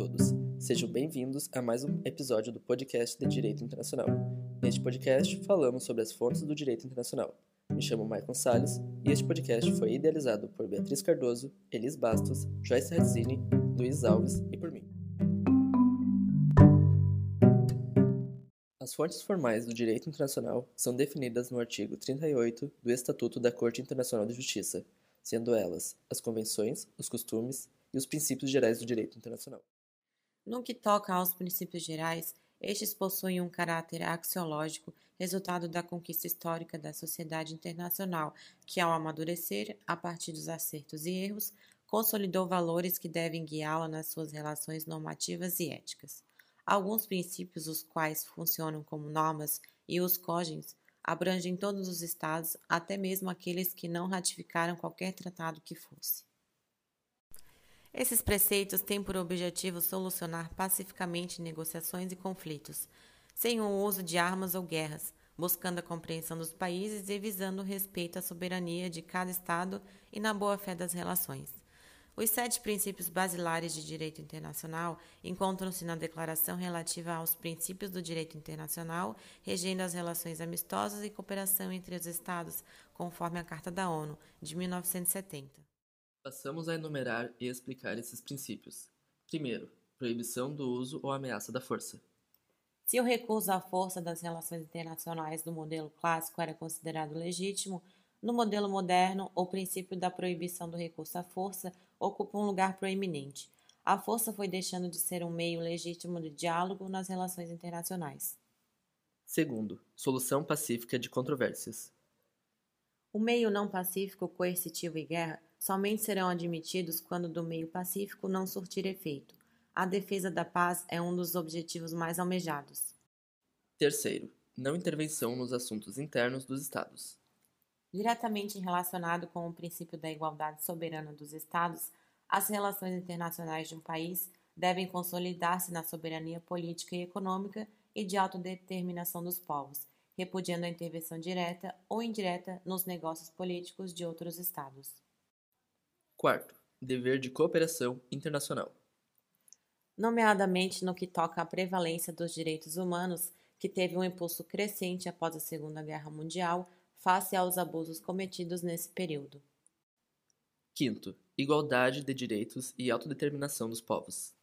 todos. Sejam bem-vindos a mais um episódio do podcast de Direito Internacional. Neste podcast, falamos sobre as fontes do direito internacional. Me chamo Maicon Salles e este podcast foi idealizado por Beatriz Cardoso, Elis Bastos, Joyce Radzini, Luiz Alves e por mim. As fontes formais do direito internacional são definidas no artigo 38 do Estatuto da Corte Internacional de Justiça, sendo elas as convenções, os costumes e os princípios gerais do direito internacional. No que toca aos princípios gerais, estes possuem um caráter axiológico, resultado da conquista histórica da sociedade internacional, que, ao amadurecer, a partir dos acertos e erros, consolidou valores que devem guiá-la nas suas relações normativas e éticas. Alguns princípios, os quais funcionam como normas e os cógens, abrangem todos os estados, até mesmo aqueles que não ratificaram qualquer tratado que fosse. Esses preceitos têm por objetivo solucionar pacificamente negociações e conflitos, sem o uso de armas ou guerras, buscando a compreensão dos países e visando o respeito à soberania de cada Estado e na boa-fé das relações. Os sete princípios basilares de direito internacional encontram-se na Declaração relativa aos princípios do direito internacional, regendo as relações amistosas e cooperação entre os Estados, conforme a Carta da ONU, de 1970. Passamos a enumerar e explicar esses princípios. Primeiro, proibição do uso ou ameaça da força. Se o recurso à força das relações internacionais do modelo clássico era considerado legítimo, no modelo moderno, o princípio da proibição do recurso à força ocupa um lugar proeminente. A força foi deixando de ser um meio legítimo de diálogo nas relações internacionais. Segundo, solução pacífica de controvérsias. O meio não pacífico, coercitivo e guerra somente serão admitidos quando do meio pacífico não surtir efeito. A defesa da paz é um dos objetivos mais almejados. Terceiro, não intervenção nos assuntos internos dos Estados. Diretamente relacionado com o princípio da igualdade soberana dos Estados, as relações internacionais de um país devem consolidar-se na soberania política e econômica e de autodeterminação dos povos, repudiando a intervenção direta ou indireta nos negócios políticos de outros Estados. Quarto, dever de cooperação internacional. Nomeadamente no que toca à prevalência dos direitos humanos, que teve um impulso crescente após a Segunda Guerra Mundial, face aos abusos cometidos nesse período. Quinto, igualdade de direitos e autodeterminação dos povos.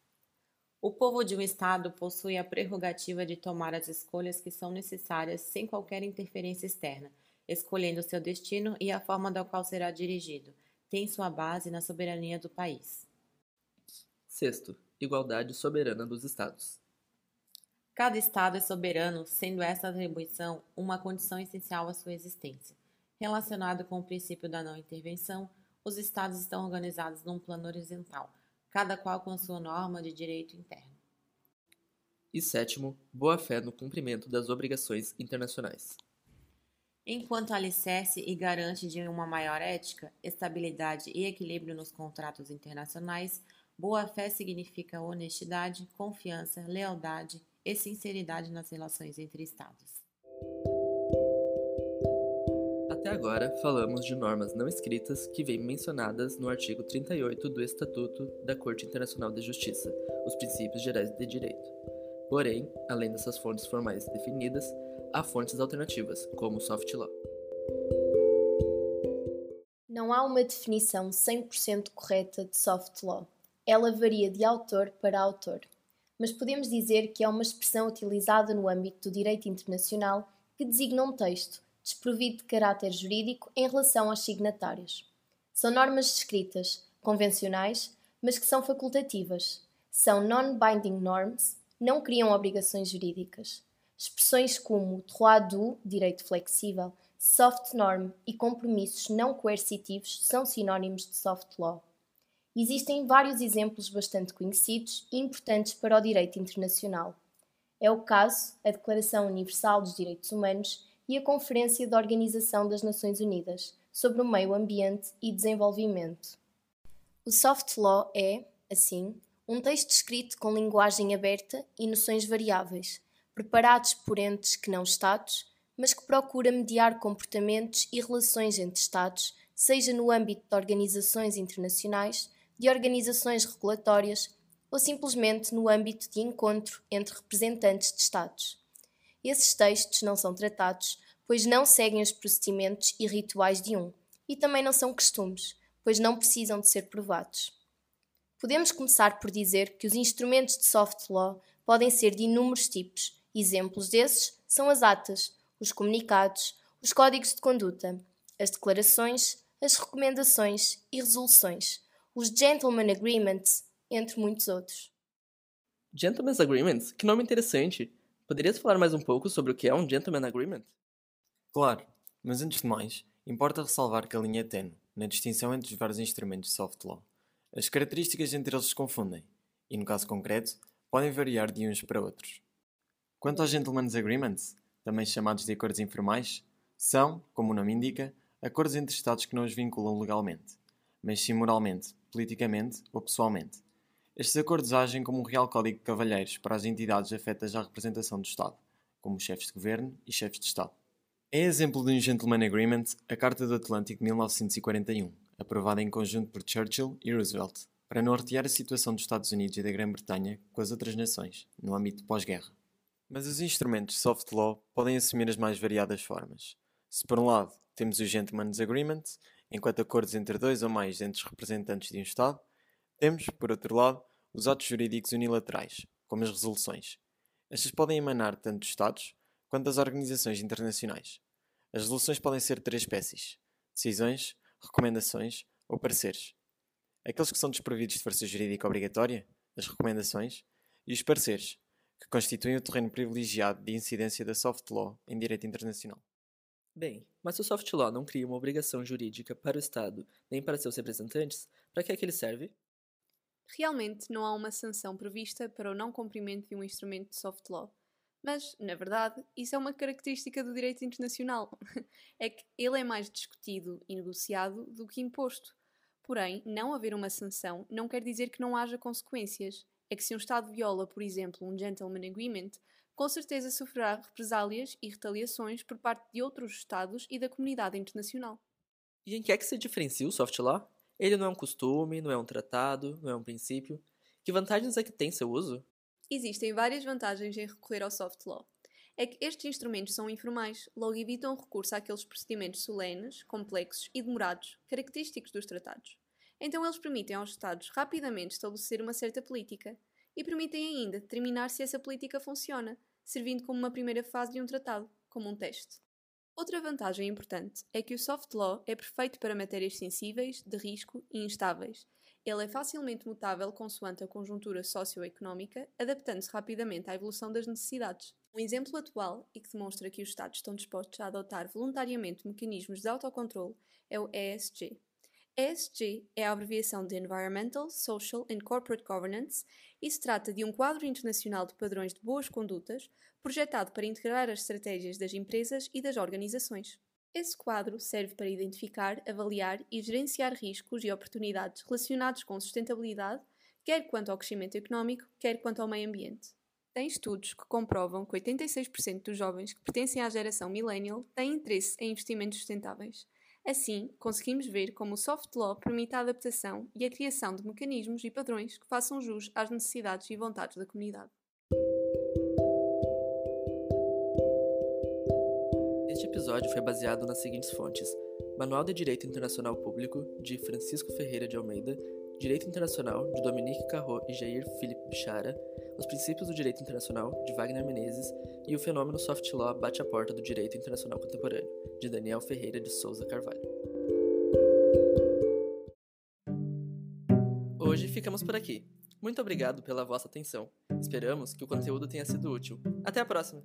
O povo de um Estado possui a prerrogativa de tomar as escolhas que são necessárias sem qualquer interferência externa, escolhendo seu destino e a forma da qual será dirigido, tem sua base na soberania do país. Sexto, igualdade soberana dos Estados. Cada Estado é soberano, sendo essa atribuição uma condição essencial à sua existência. Relacionado com o princípio da não intervenção, os Estados estão organizados num plano horizontal, cada qual com sua norma de direito interno. E sétimo, boa-fé no cumprimento das obrigações internacionais. Enquanto alicerce e garante de uma maior ética, estabilidade e equilíbrio nos contratos internacionais, boa-fé significa honestidade, confiança, lealdade e sinceridade nas relações entre Estados. Até agora, falamos de normas não escritas que vêm mencionadas no artigo 38 do Estatuto da Corte Internacional de Justiça, os princípios gerais de direito. Porém, além dessas fontes formais definidas, há fontes alternativas, como o soft law. Não há uma definição 100% correta de soft law. Ela varia de autor para autor. Mas podemos dizer que é uma expressão utilizada no âmbito do direito internacional que designa um texto, desprovido de caráter jurídico em relação aos signatários. São normas escritas, convencionais, mas que são facultativas. São non-binding norms, não criam obrigações jurídicas. Expressões como droit du, direito flexível, soft norm e compromissos não coercitivos são sinónimos de soft law. Existem vários exemplos bastante conhecidos e importantes para o direito internacional. É o caso a Declaração Universal dos Direitos Humanos e a Conferência da Organização das Nações Unidas sobre o Meio Ambiente e Desenvolvimento. O soft law é, assim, um texto escrito com linguagem aberta e noções variáveis, preparados por entes que não Estados, mas que procura mediar comportamentos e relações entre Estados, seja no âmbito de organizações internacionais, de organizações regulatórias ou simplesmente no âmbito de encontro entre representantes de Estados. Esses textos não são tratados, pois não seguem os procedimentos e rituais de um, e também não são costumes, pois não precisam de ser provados. Podemos começar por dizer que os instrumentos de soft law podem ser de inúmeros tipos. Exemplos desses são as atas, os comunicados, os códigos de conduta, as declarações, as recomendações e resoluções, os Gentleman Agreements, entre muitos outros. Gentleman's Agreements? Que nome interessante! Poderias falar mais um pouco sobre o que é um Gentleman Agreement? Claro, mas antes de mais, importa ressalvar que a linha é tenue na distinção entre os vários instrumentos de soft law. As características entre eles se confundem, e no caso concreto, podem variar de uns para outros. Quanto aos Gentleman's Agreements, também chamados de acordos informais, são, como o nome indica, acordos entre Estados que não os vinculam legalmente, mas sim moralmente, politicamente ou pessoalmente. Estes acordos agem como um real código de cavalheiros para as entidades afetas à representação do Estado, como chefes de governo e chefes de Estado. É exemplo de um Gentleman Agreement a Carta do Atlântico de 1941, aprovada em conjunto por Churchill e Roosevelt, para nortear a situação dos Estados Unidos e da Grã-Bretanha com as outras nações, no âmbito pós-guerra. Mas os instrumentos soft law podem assumir as mais variadas formas. Se por um lado temos o Gentleman's Agreement, enquanto acordos entre dois ou mais entre os representantes de um Estado, temos, por outro lado, os atos jurídicos unilaterais, como as resoluções. Estas podem emanar tanto dos Estados quanto das organizações internacionais. As resoluções podem ser de três espécies: decisões, recomendações ou pareceres. Aqueles que são desprovidos de força jurídica obrigatória, as recomendações, e os pareceres, que constituem o terreno privilegiado de incidência da soft law em direito internacional. Bem, mas se o soft law não cria uma obrigação jurídica para o Estado nem para seus representantes, para que é que ele serve? Realmente não há uma sanção prevista para o não cumprimento de um instrumento de soft law. Mas, na verdade, isso é uma característica do direito internacional. é que ele é mais discutido e negociado do que imposto. Porém, não haver uma sanção não quer dizer que não haja consequências. É que se um Estado viola, por exemplo, um Gentleman Agreement, com certeza sofrerá represálias e retaliações por parte de outros Estados e da comunidade internacional. E em que é que se diferencia o soft law? Ele não é um costume, não é um tratado, não é um princípio. Que vantagens é que tem seu uso? Existem várias vantagens em recorrer ao soft law. É que estes instrumentos são informais, logo evitam o recurso àqueles procedimentos solenes, complexos e demorados, característicos dos tratados. Então eles permitem aos Estados rapidamente estabelecer uma certa política e permitem ainda determinar se essa política funciona, servindo como uma primeira fase de um tratado, como um teste. Outra vantagem importante é que o soft law é perfeito para matérias sensíveis, de risco e instáveis. Ele é facilmente mutável consoante a conjuntura socioeconómica, adaptando-se rapidamente à evolução das necessidades. Um exemplo atual e que demonstra que os Estados estão dispostos a adotar voluntariamente mecanismos de autocontrole é o ESG. ESG é a abreviação de Environmental, Social and Corporate Governance e se trata de um quadro internacional de padrões de boas condutas projetado para integrar as estratégias das empresas e das organizações. Esse quadro serve para identificar, avaliar e gerenciar riscos e oportunidades relacionados com sustentabilidade, quer quanto ao crescimento económico, quer quanto ao meio ambiente. Tem estudos que comprovam que 86% dos jovens que pertencem à geração millennial têm interesse em investimentos sustentáveis. Assim, conseguimos ver como o soft law permite a adaptação e a criação de mecanismos e padrões que façam jus às necessidades e vontades da comunidade. Este episódio foi baseado nas seguintes fontes: Manual de Direito Internacional Público, de Francisco Ferreira de Almeida, Direito Internacional, de Dominique Carro e Jair Philippe Bichara, Os Princípios do Direito Internacional, de Wagner Menezes, e O Fenômeno Soft Law Bate a Porta do Direito Internacional Contemporâneo, de Daniel Ferreira de Souza Carvalho. Hoje ficamos por aqui. Muito obrigado pela vossa atenção. Esperamos que o conteúdo tenha sido útil. Até a próxima!